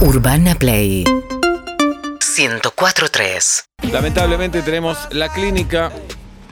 Urbana Play 104.3 Lamentablemente tenemos la clínica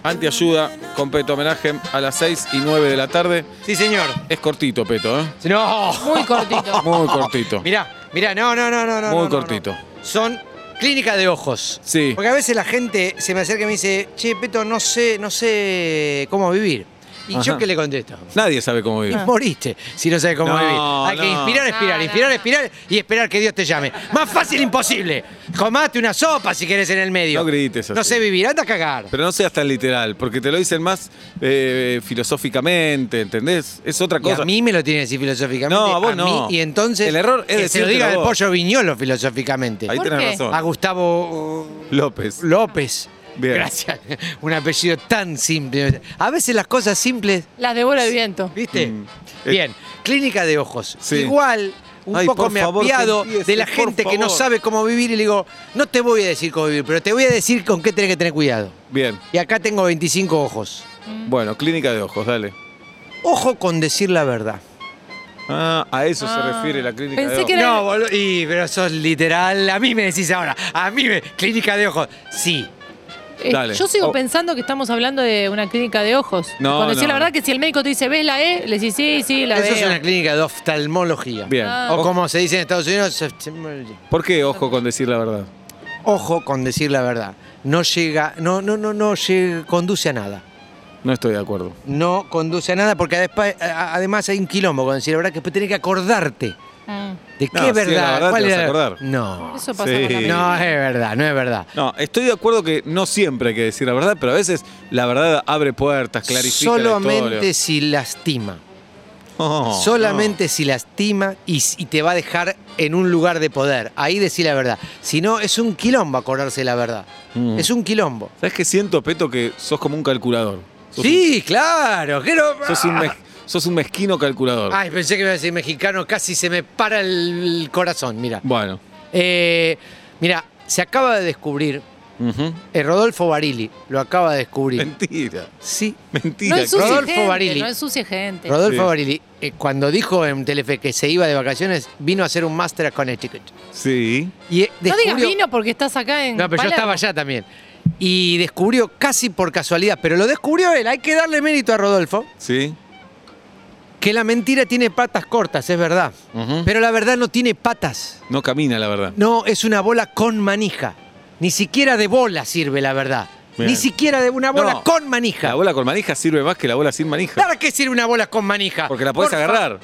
antiayuda con Peto Homenaje a las 6 y 9 de la tarde. Sí, señor. Es cortito, Peto, ¿eh? No. Muy cortito. Muy cortito. Mirá, mirá, no, no, no, no. no, Muy no, no, cortito. no. Son clínica de ojos. Sí. Porque a veces la gente se me acerca y me dice, che, Peto, no sé, no sé cómo vivir. ¿Y yo qué le contesto? Nadie sabe cómo Y vivir. moriste si no sabes cómo No, vivir. Hay que inspirar, expirar, inspirar, expirar y esperar que Dios te llame. Más fácil imposible. Comate una sopa si querés en el medio. No grites así. No sé vivir, anda a cagar. Pero no seas tan literal, porque te lo dicen más eh, filosóficamente, ¿entendés? Es otra Y cosa. a mí me lo tiene que decir filosóficamente. No, a vos mí, no. y entonces. El error es que se lo diga el pollo viñolo filosóficamente. Ahí ¿Por tenés qué? razón. A Gustavo uh, López. López. Bien. Gracias. Un apellido tan simple. A veces las cosas simples, Las devora el viento. ¿viste? Mm. Bien. Clínica de ojos. Sí. Igual. Un Ay, poco me favor, apiado de la gente que no sabe cómo vivir y le digo, no te voy a decir cómo vivir, pero te voy a decir con qué tenés que tener cuidado. Bien. Y acá tengo 25 ojos. Bueno, clínica de ojos, dale. Ojo con decir la verdad. Ah, a eso se Ah. refiere la clínica Pensé de ojos. que era- No, boludo. Y, pero sos literal. A mí me decís ahora. A mí me. Clínica de ojos. Sí. Eh, Dale. Yo sigo Oh. pensando que estamos hablando de una clínica de ojos. No, Cuando decía no, la verdad no. que si el médico te dice, ¿ves la E? Le decís, sí, sí, la Eso veo. es una clínica de oftalmología. Bien. Ah. O como se dice en Estados Unidos. ¿Por qué ojo con decir la verdad? Ojo con decir la verdad. No llega. No, no, no, no llega, conduce a nada. No estoy de acuerdo. No conduce a nada porque a- además hay un quilombo con decir la verdad que después tenés que acordarte. ¿De No, qué sí, verdad? la verdad ¿Cuál te vas a acordar. No. Eso pasa Sí. con la. No es verdad, no es verdad. No, estoy de acuerdo que no siempre hay que decir la verdad, pero a veces la verdad abre puertas, clarifica la Solamente si lastima. Oh, Solamente si lastima y, y te va a dejar en un lugar de poder. Ahí decir la verdad. Si no, es un quilombo acordarse de la verdad. Mm. Es un quilombo. no. ¿Sabes qué siento, Peto? Que sos como un calculador. Sos Sí, claro. que no- sos, un sos un mezquino calculador. Ay, pensé que iba a decir mexicano, casi se me para el corazón, mira. Bueno. Eh, mira, se acaba de descubrir, eh, Rodolfo Barili lo acaba de descubrir. Mentira. Sí. Mentira. No ensucie Rodolfo gente, Barili. no ensucie gente. Rodolfo Sí. Barili, eh, cuando dijo en Telefe que se iba de vacaciones, vino a hacer un máster a Connecticut. Sí. Y eh, no digas descubrió- vino porque estás acá en No, pero yo estaba allá también. Y descubrió casi por casualidad, pero lo descubrió él. Hay que darle mérito a Rodolfo, Sí. Que la mentira tiene patas cortas, es verdad. Pero la verdad no tiene patas. No camina, la verdad. No, es una bola con manija. Ni siquiera de bola sirve la verdad. Bien. Ni siquiera de una bola No, con manija. La bola con manija sirve más que la bola sin manija. ¿Para qué sirve una bola con manija? Porque la podés Por agarrar.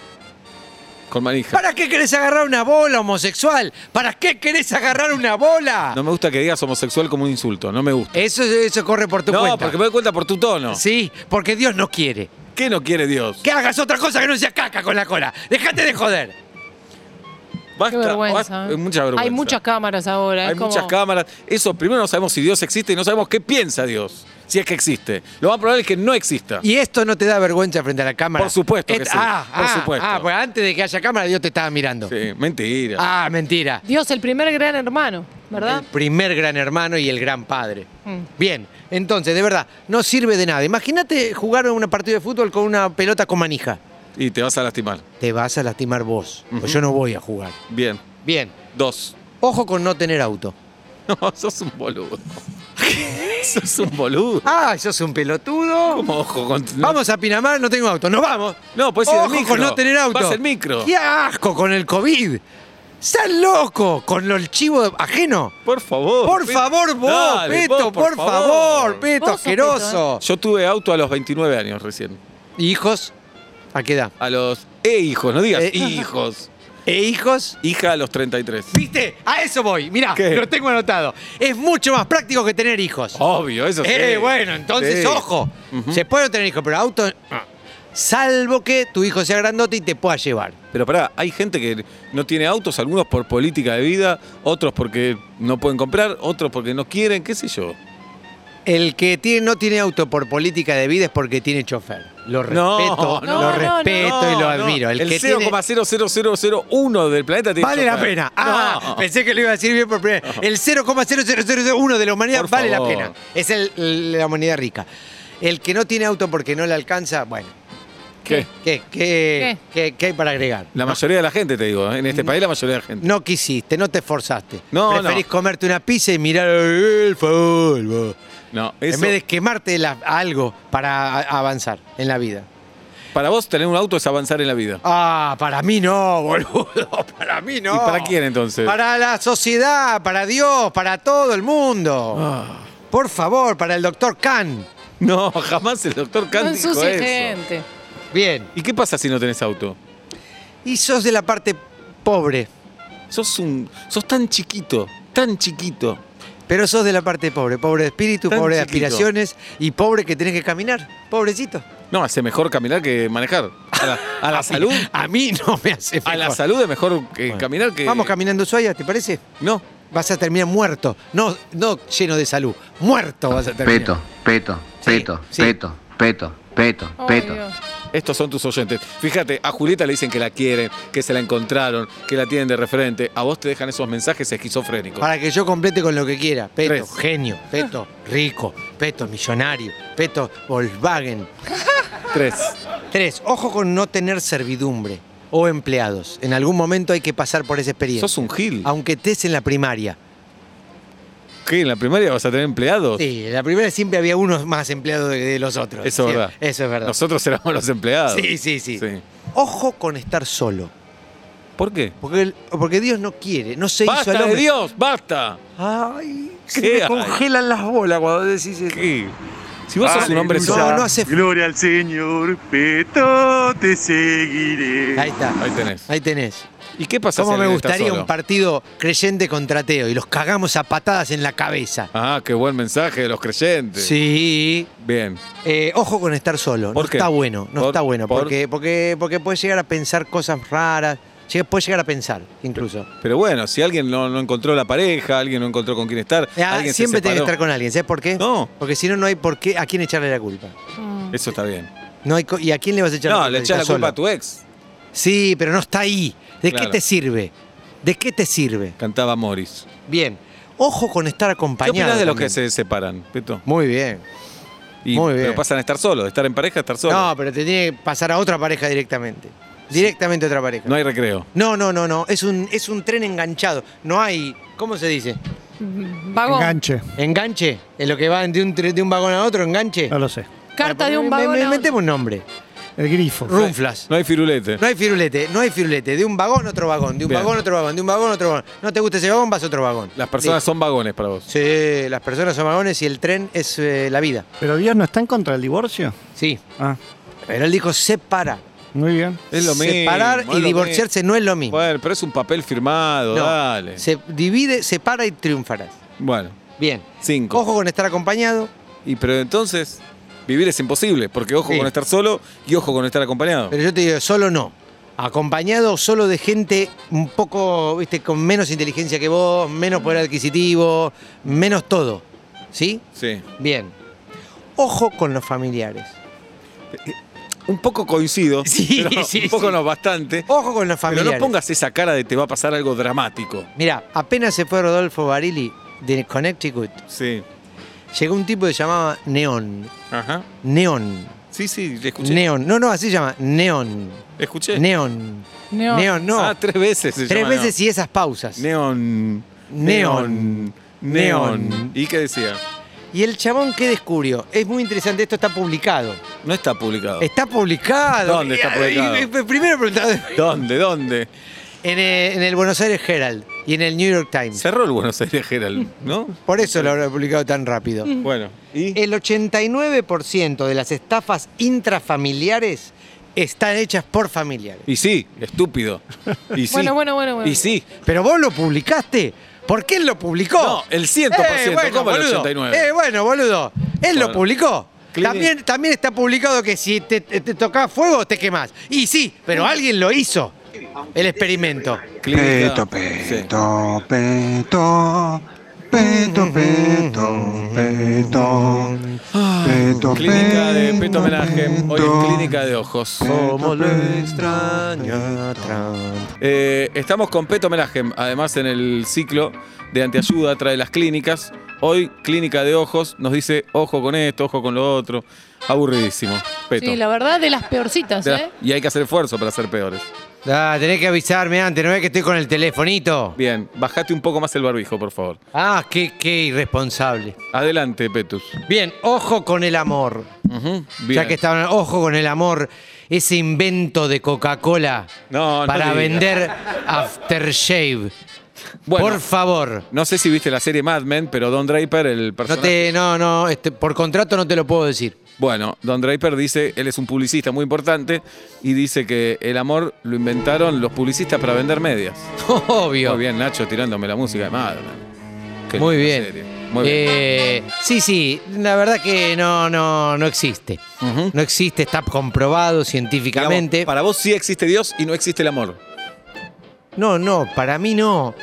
Con manija. ¿Para qué querés agarrar una bola homosexual? ¿Para qué querés agarrar una bola? No me gusta que digas homosexual como un insulto. No me gusta. Eso, eso corre por tu no, cuenta. porque me doy cuenta por tu tono. Sí, porque Dios no quiere. ¿Qué no quiere Dios? Que hagas otra cosa que no sea caca con la cola. Déjate de joder. Basta, Qué vergüenza. basta- ¿eh? hay mucha vergüenza. Hay muchas cámaras ahora. Hay es como- muchas cámaras. Eso, primero no sabemos si Dios existe y no sabemos qué piensa Dios. Si es que existe. Lo más probable es que no exista. ¿Y esto no te da vergüenza frente a la cámara? Por supuesto que Et- sí, Ah, por ah, supuesto. Ah, pues antes de que haya cámara, Dios te estaba mirando. Sí, mentira. Ah, mentira. Dios, el primer gran hermano, ¿verdad? El primer gran hermano y el gran padre. Mm. Bien, entonces, de verdad, no sirve de nada. Imagínate jugar un partido de fútbol con una pelota con manija. Y te vas a lastimar. Te vas a lastimar vos, pues Ujú. yo no voy a jugar. Bien. Bien, Dos. ojo con no tener auto. No, sos un boludo. sos un boludo. Ah, sos un pelotudo. ¿Cómo ojo con.? Vamos a Pinamar, no tengo auto. ¡Nos vamos! No, puedes ir Ojo en micro. con no tener auto. Vas en micro. ¡Qué asco con el COVID! ¡Estás loco con lo- el chivo ajeno! Por favor. Por Peto. favor, vos, Dale, Peto, vos, por, favor, Peto, Vos sos asqueroso. Yo tuve auto a los 29 años recién. ¿Y hijos? ¿A qué edad? A los e hijos, no digas Eh. hijos. ¿E hijos? Hija a los 33. ¿Viste? A eso voy. Mirá, ¿Qué? lo tengo anotado. Es mucho más práctico que tener hijos. Obvio, eso sí. Eh, bueno, entonces, Sí. ojo. Ujú. Se puede tener hijos, pero auto. ah. Salvo que tu hijo sea grandote y te pueda llevar. Pero pará, hay gente que no tiene autos, algunos por política de vida, otros porque no pueden comprar, otros porque no quieren, qué sé yo. El que tiene, no tiene auto por política de vida es porque tiene chofer. Lo respeto, no, lo no, respeto y lo admiro. El, El, 0,00001 del planeta tiene Vale la pena. Ah, No. pensé que lo iba a decir bien por primera vez. El 0,0001 de la humanidad Por vale la pena. Es el- la humanidad rica. El que no tiene auto porque no le alcanza, bueno. ¿Qué? ¿Qué, qué, qué- qué hay para agregar? La mayoría de la gente, te digo. ¿eh? En este país, la mayoría de la gente. No quisiste, no te esforzaste. No, Preferís no. comerte una pizza y mirar el fútbol. No, En eso. vez de quemarte la- algo para avanzar en la vida. Para vos, tener un auto es avanzar en la vida. Ah, para mí no, boludo. Para mí no. ¿Y para quién entonces? Para la sociedad, para Dios, para todo el mundo. Ah. Por favor, para el doctor Khan. No, jamás el doctor No Kant dijo eso. gente. Bien. ¿Y qué pasa si no tenés auto? Y sos de la parte pobre. Sos un. sos tan chiquito, tan chiquito. Pero sos de la parte pobre, pobre de espíritu, Tan pobre de chiquito. aspiraciones y pobre que tenés que caminar. Pobrecito. No, hace mejor caminar que manejar. A la, a la salud. A mí no me hace A la mejor. salud es mejor que Bueno. caminar que. Vamos caminando Ushuaia, ¿te parece? No. Vas a terminar muerto. No, no lleno de salud. Muerto vas a terminar. Peto, peto, Sí, peto, sí. peto, peto, peto, peto. Estos son tus oyentes. Fíjate, a Julieta le dicen que la quieren, que se la encontraron, que la tienen de referente. A vos te dejan esos mensajes esquizofrénicos. Para que yo complete con lo que quiera. Peto, Tres. genio. Peto, rico. Peto, millonario. Peto, Volkswagen. Tres. Tres, ojo con no tener servidumbre o empleados. En algún momento hay que pasar por esa experiencia. Sos un gil. Aunque estés en la primaria. ¿Qué? ¿En la primaria vas a tener empleados? Sí, en la primaria siempre había unos más empleados de, de los otros. Eso es Sí, verdad. Eso es verdad. Nosotros éramos los empleados. Sí, sí, sí, Sí. Ojo con estar solo. ¿Por qué? Porque, el- porque Dios no quiere, no se hizo ¡Basta de hombre. Dios! ¡Basta! Ay, se ¿Qué me hay? congelan las bolas cuando decís eso. ¿Qué? Si vos sos un hombre No, solo. no hace Gloria al Señor, Peto, te seguiré. Ahí está. Ahí tenés. Ahí tenés. ¿Y qué pasa ¿Cómo si me gustaría un partido creyente contra ateo y los cagamos a patadas en la cabeza? Ah, qué buen mensaje de los creyentes. Sí. Bien. Eh, ojo con estar solo. ¿Por no qué? está bueno. No ¿Por- está bueno. por? Porque, porque, porque puedes llegar a pensar cosas raras. Puedes llegar a pensar, incluso. Pero bueno, si alguien no, no encontró la pareja, alguien no encontró con quién estar, Ah, alguien se siempre tiene que estar con alguien. ¿Sabes por qué? No. Porque si no, no hay por qué a quién echarle la culpa. Mm. Eso está bien. No hay ¿Y a quién le vas a echar la No, culpa? le si echás la culpa solo? a tu ex. Sí, pero no está ahí. ¿De Claro. qué te sirve? ¿De qué te sirve? Cantaba Morris. Bien. Ojo con estar ¿Qué acompañado. opinas de los también. que se separan, Peto? Muy bien. Y, Muy bien. Pero pasan a estar solos, de estar en pareja a estar solos. No, pero te tiene que pasar a otra pareja directamente. Directamente a otra pareja. No hay recreo. No, no, no, no. Es un, es un tren enganchado. No hay. ¿Cómo se dice? Vagón. Enganche. ¿Enganche? ¿En lo que va de un, tre- de un vagón a otro? ¿Enganche? No lo sé. Carta de un vagón. Me, a otro. metemos un nombre. El grifo. Runflas. No hay firulete. No hay firulete, no hay firulete. De un vagón a otro vagón, de un Bien. vagón a otro vagón, de un vagón a otro vagón. No te gusta ese vagón, vas a otro vagón. Las personas son vagones para vos. Sí, las personas son vagones y el tren es eh, la vida. ¿Pero Dios no está en contra del divorcio? Sí. Ah, Pero él dijo separa. muy bien. Es lo mismo. Separar es y lo divorciarse no es lo mismo. mismo. Bueno, pero es un papel firmado, No. dale. Se divide, separa y triunfarás. Bueno, Bien. cinco. Ojo con estar acompañado. Y pero entonces, vivir es imposible, porque ojo Sí. con estar solo y ojo con estar acompañado. Pero yo te digo, solo no. Acompañado solo de gente un poco, viste, con menos inteligencia que vos, menos poder adquisitivo, menos todo. ¿Sí? Sí. Bien. Ojo con los familiares. Un poco coincido, Sí, pero sí, un poco sí. no bastante. Ojo con los Pero familiares. no pongas esa cara de te va a pasar algo dramático. Mira, apenas se fue Rodolfo Barili de Connecticut, Sí. Llegó un tipo que se llamaba Neón. Ajá. Neón. Sí, sí, le escuché. Neón. No, no, así se llama. Neón. Escuché. Neón. Neón. Neón, no. Ah, tres veces. se Tres llama veces y esas pausas. Neón. Neón. Neón. ¿Y qué decía? Y el chabón, ¿qué descubrió? Es muy interesante, esto está publicado. No está publicado. Está publicado. ¿Dónde está Y- publicado? y- y- primero preguntado ¿Dónde? ¿Dónde? en el, en el Buenos Aires Herald y en el New York Times. Cerró el Buenos Aires Herald, ¿no? Por eso lo habrá publicado tan rápido. Bueno. ¿Y? El 89% de las estafas intrafamiliares están hechas por familiares. Y sí, estúpido. Y sí. Bueno, bueno, bueno, bueno. Y sí. Pero vos lo publicaste. ¿Por qué él lo publicó? No, el 100%, ¿cómo el boludo. 89? Eh, bueno, boludo. Él lo Bueno. publicó. También, también está publicado que si te, te, te tocas fuego, te quemás. Y sí, pero alguien lo hizo. El experimento. Peto, peto, peto, peto, peto, peto, peto, Clínica de Peto Homenaje. Hoy es clínica de ojos. Como lo extraña. Eh, estamos con Peto Homenaje, además en el ciclo de antiayuda trae las clínicas. Hoy, Clínica de Ojos nos dice ojo con esto, ojo con lo otro. Aburridísimo. Peto. Sí, la verdad, de las peorcitas, ¿eh? Y hay que hacer esfuerzo para ser peores. Ah, tenés que avisarme antes, no ves que estoy con el telefonito. Bien, bajate un poco más el barbijo, por favor. Ah, qué, qué irresponsable. Adelante, Petus. Bien, ojo con el amor. Ujú, Ya bien. que estaban, ojo con el amor, ese invento de Coca-Cola No, no para digas. vender aftershave. Bueno, Por favor. no sé si viste la serie Mad Men, pero Don Draper, el No personaje... te, no, no, este, por contrato no te lo puedo decir. Bueno, Don Draper dice, él es un publicista muy importante y dice que el amor lo inventaron los publicistas para vender medias. Obvio. Muy bien, Nacho, tirándome la música de Mad Men. Qué Muy bien. serie. Muy bien. Eh, sí, sí, la verdad que no, no, no existe. No existe, está comprobado científicamente. Digamos, para vos sí existe Dios y no existe el amor. No, no, para mí no.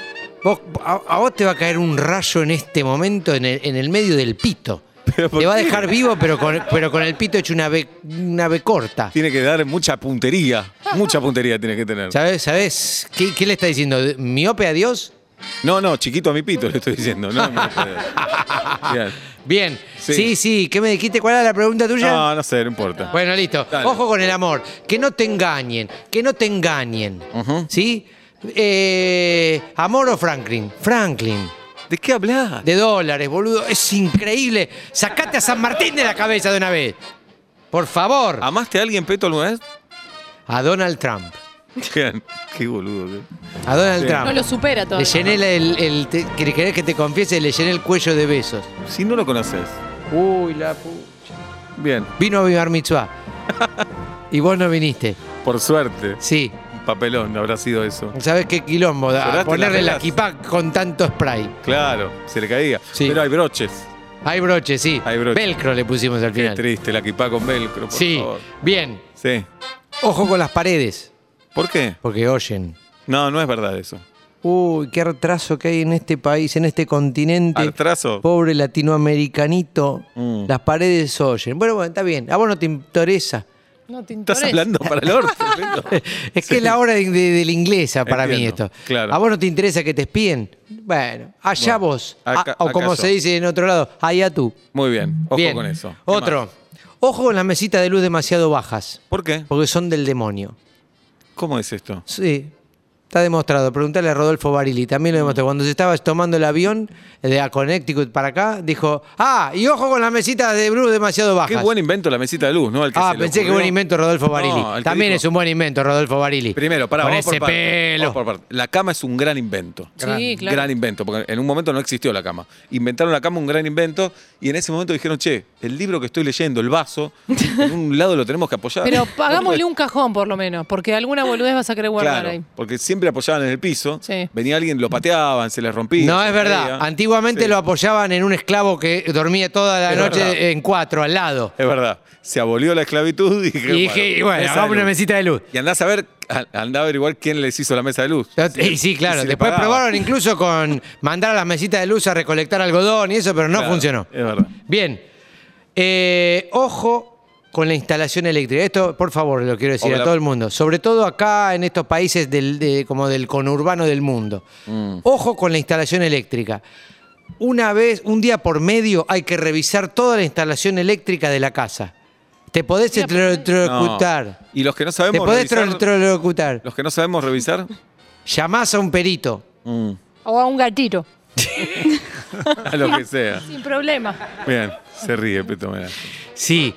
Vos- a, a vos te va a caer un rayo en este momento en el, en el medio del pito. ¿Pero por Te va a dejar vivo, pero con, pero con el pito hecho una B, una B corta. Tiene que dar mucha puntería. Mucha puntería tiene que tener. ¿Sabes? ¿Sabes? ¿Qué, qué le está diciendo? ¿Miope a Dios? No, no, chiquito a mi pito le estoy diciendo. No, no, Bien. Bien. Sí. Sí, sí. ¿Qué me dijiste? ¿Cuál era la pregunta tuya? No, no sé, no importa. Bueno, listo. Dale. Ojo con el amor. Que no te engañen. Que no te engañen. ¿Sí? Eh, ¿Amor o Franklin? Franklin. ¿De qué hablas? De dólares, boludo. Es increíble. Sacate a San Martín de la cabeza de una vez. Por favor. ¿Amaste a alguien, Peto, alguna vez? A Donald Trump. Qué, qué boludo. qué- A Donald Sí. Trump. No lo supera Le todavía. llené el, el- el- te- ¿querés- ¿Querés que te confiese? Le llené el cuello de besos. Si no lo conoces. Uy, la pucha. Bien, Vino a mi bar mitzvah. y vos no viniste. por suerte. Sí. Papelón habrá sido eso. ¿Sabés qué quilombo? ¿Lloraste Ponerle la kipá con tanto spray. Claro, se le caía. Sí. Pero hay broches. Hay broche, sí. Hay broche. Velcro le pusimos al Qué final. triste, la equipa con velcro, por Sí. favor. Bien. Sí. Ojo con las paredes. ¿Por qué? Porque oyen. No, no es verdad eso. Uy, qué retraso que hay en este país, en este continente. ¿Artraso? Pobre latinoamericanito. Mm. Las paredes oyen. Bueno, bueno, está bien. A vos no te interesa. No te ¿Estás hablando para el orto? Es que es la hora de, de- de la inglesa para mí esto. claro. ¿A vos no te interesa que te espíen? Bueno, allá Bueno, vos. acá- Ah, o como se dice en otro lado, allá tú. Muy bien, ojo bien. con eso. ¿Qué Otro. más? Ojo con las mesitas de luz demasiado bajas, ¿Por qué? porque son del demonio. ¿Cómo es esto? Sí. Está demostrado. Preguntale a Rodolfo Barili. También lo demostró. Cuando se estaba tomando el avión de a Connecticut para acá, dijo: Ah, y ojo con las mesitas de luz demasiado bajas. Qué buen invento la mesita de luz, ¿no? Al que Ah, se pensé que buen invento Rodolfo Barili. No, También dijo- es un buen invento Rodolfo Barili. Primero, para Con vamos por ese parte, pelo. vamos por. La cama es un gran invento. Sí, claro. Gran invento, porque en un momento no existió la cama. Inventaron la cama, un gran invento, y en ese momento dijeron, che, el libro que estoy leyendo, el vaso, en un lado lo tenemos que apoyar. Pero puede- un cajón, por lo menos, porque alguna boludez vas a querer guardar Claro, ahí. porque siempre apoyaban en el piso. Sí. Venía alguien, lo pateaban, se les rompía. No, es verdad. caía. Antiguamente Sí, lo apoyaban en un esclavo que dormía toda la Es noche verdad. en cuatro, al lado. Es verdad. Se abolió la esclavitud y dije, Y dije, y bueno, hagamos una mesita de luz. Y andás a ver, a- andá a averiguar quién les hizo la mesa de luz. Y sí, claro. Y si le Después probaron incluso con mandar a las mesitas de luz a recolectar algodón y eso, pero no Claro, funcionó. Es verdad. Bien. Eh, ojo con la instalación eléctrica. Esto, por favor, lo quiero decir a todo el mundo. Sobre todo acá en estos países del, de- como del conurbano del mundo. Mm. Ojo con la instalación eléctrica. Una vez, un día por medio, hay que revisar toda la instalación eléctrica de la casa. Te podés electrocutar. No. Y los que no Te sabemos podés revisar, electrocutar. los que no sabemos revisar, Llamás a un perito. mm, O a un gatito, a lo que sea. sin problema. Bien, se ríe, Peto. Sí.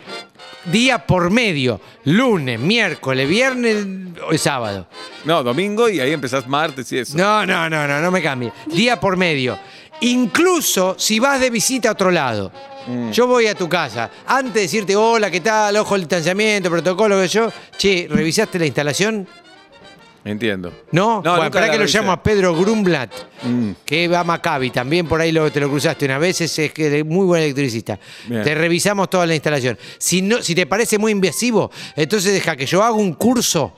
Día por medio. Lunes, miércoles, viernes o sábado. No, domingo y ahí empezás martes y eso. No, no, no, no, no me cambie. Día por medio. Incluso si vas de visita a otro lado. Mm. Yo voy a tu casa. Antes de decirte, hola, ¿qué tal? Ojo el distanciamiento, protocolo, que yo. Che, ¿revisaste la instalación? Entiendo. No. No, bueno, la que lo llamo a Pedro Grumblat, Mm. que va a Maccabi. También por ahí lo, te lo cruzaste una vez. Es, es muy buen electricista. Bien. Te revisamos toda la instalación. Si, no, si te parece muy invasivo, entonces deja que yo haga un curso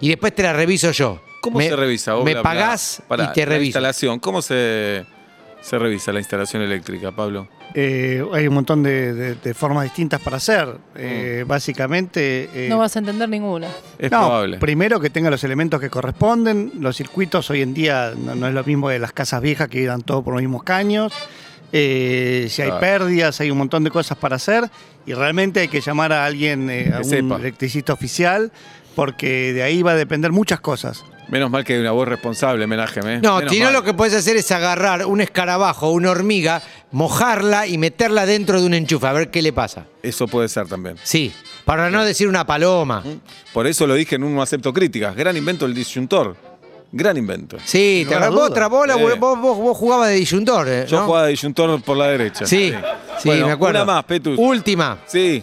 y después te la reviso yo. ¿Cómo Me- se revisa? vos, Me la- pagás y te reviso. instalación, ¿cómo se, se revisa la instalación eléctrica, Pablo? Eh, hay un montón de, de- de formas distintas para hacer. Eh, Básicamente. eh, No vas a entender ninguna. Es no, probable. primero que tenga los elementos que corresponden. Los circuitos hoy en día no, no es lo mismo de las casas viejas que eran todo por los mismos caños. eh, si hay Claro. pérdidas, hay un montón de cosas para hacer y realmente hay que llamar a alguien, eh, a un sepa. electricista oficial, porque de ahí va a depender muchas cosas. Menos mal que hay una voz responsable, Menajem, ¿eh? No, Menos si no mal. lo que puedes hacer es agarrar un escarabajo o una hormiga, mojarla y meterla dentro de un enchufe, a ver qué le pasa. Eso puede ser también. Sí, para no decir una paloma. Por eso lo dije en un no acepto críticas. Gran invento el disyuntor. Gran invento. Sí, No te agarró otra bola, vos, vos, vos jugabas de disyuntor, eh, Yo ¿no? jugaba de disyuntor por la derecha. Sí, sí, Bueno, me acuerdo. Una más, Petus. Última. Sí.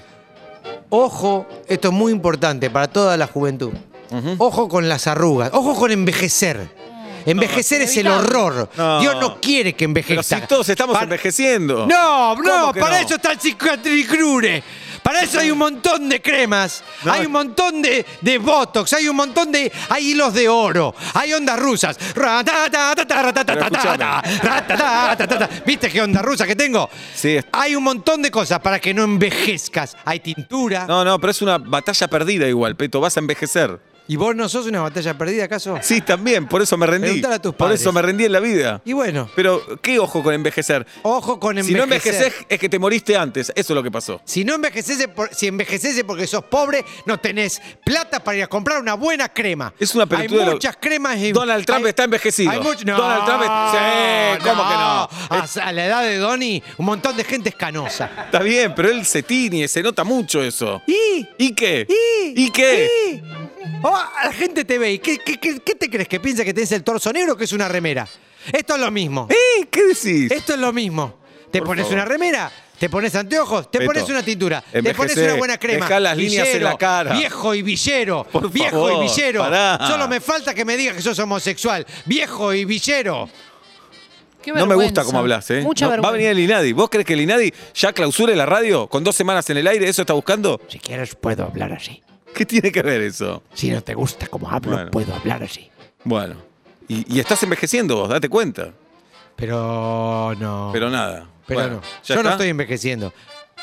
Ojo, esto es muy importante para toda la juventud. Ojo con las arrugas, ojo con envejecer. Envejecer es el horror. No. Dios no quiere que Pero envejezca. si todos estamos envejeciendo. No, no, ¿Cómo que para no? eso está el cicatricure. Para eso hay un montón de cremas, No. hay un montón de, de botox, hay un montón de. hay hilos de oro, hay ondas rusas. ¿Viste qué onda rusa que tengo? Sí, Hay un montón de cosas para que no envejezcas. Hay tintura. No, no, pero es una batalla perdida igual, Peto. Vas a envejecer. ¿Y vos no sos una batalla perdida acaso? Sí, también, por eso me rendí. A tus Por eso me rendí en la vida. Y bueno, Pero, ¿qué ojo con envejecer? ojo con Si no envejecer. envejeces, es que te moriste antes. Eso es lo que pasó. Si no envejeces, si envejeces porque sos pobre, no tenés plata para ir a comprar una buena crema. Es una Hay pelotuda lo- muchas cremas. y- Donald Trump hay- está envejecido. hay much- no, Donald Trump es- Sí, ¿cómo que no? A, a la edad de Donnie, un montón de gente es canosa. Está bien, pero él se tiñe, se nota mucho eso. ¿Y? ¿Y qué? ¿Y? ¿Y qué? ¿Y? Oh, la gente te ve y ¿qué, qué, qué- qué te crees? ¿Que piensa que tenés el torso negro o que es una remera? Esto es lo mismo. ¿Eh? ¿Qué decís? Esto es lo mismo. Te Por pones favor. una remera, te pones anteojos, te Beto, pones una tintura, te pones una buena crema. dejá las líneas en la cara. Viejo y villero. Por viejo favor, y villero. pará. Solo me falta que me digas que sos homosexual. Viejo y villero. Qué No me gusta cómo hablas, ¿eh? Mucha No, va a venir el INADI. ¿Vos crees que el INADI ya clausure la radio con dos semanas en el aire? ¿Eso está buscando? Si quieres, puedo hablar así. ¿Qué tiene que ver eso? Si no te gusta cómo hablo, Bueno. puedo hablar así. Bueno. Y, y estás envejeciendo vos, date cuenta. Pero no. Pero nada. Pero Bueno, no. ¿ya Yo no estoy envejeciendo.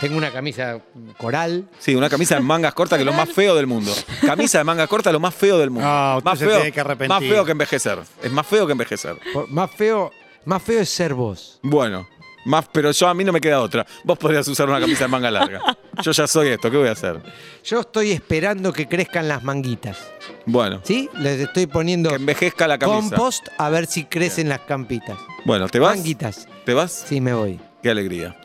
Tengo una camisa coral. Sí, una camisa de mangas cortas que es lo más feo del mundo. Camisa de mangas cortas lo más feo del mundo. No, usted más se feo, tiene que arrepentir. Más feo que envejecer. Es más feo que envejecer. Por- Más feo, más feo es ser vos. Bueno, más, pero yo a mí no me queda otra. Vos podrías usar una camisa de manga larga. Yo ya soy esto, ¿qué voy a hacer? Yo estoy esperando que crezcan las manguitas. Bueno, ¿Sí? Les estoy poniendo que envejezca la camisa. compost a ver si crecen las campitas. Bueno, ¿te vas? Manguitas. ¿Te vas? Sí, me voy. Qué alegría.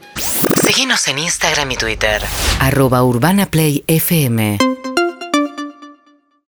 Seguinos en Instagram y Twitter. Arroba Urbana Play FM.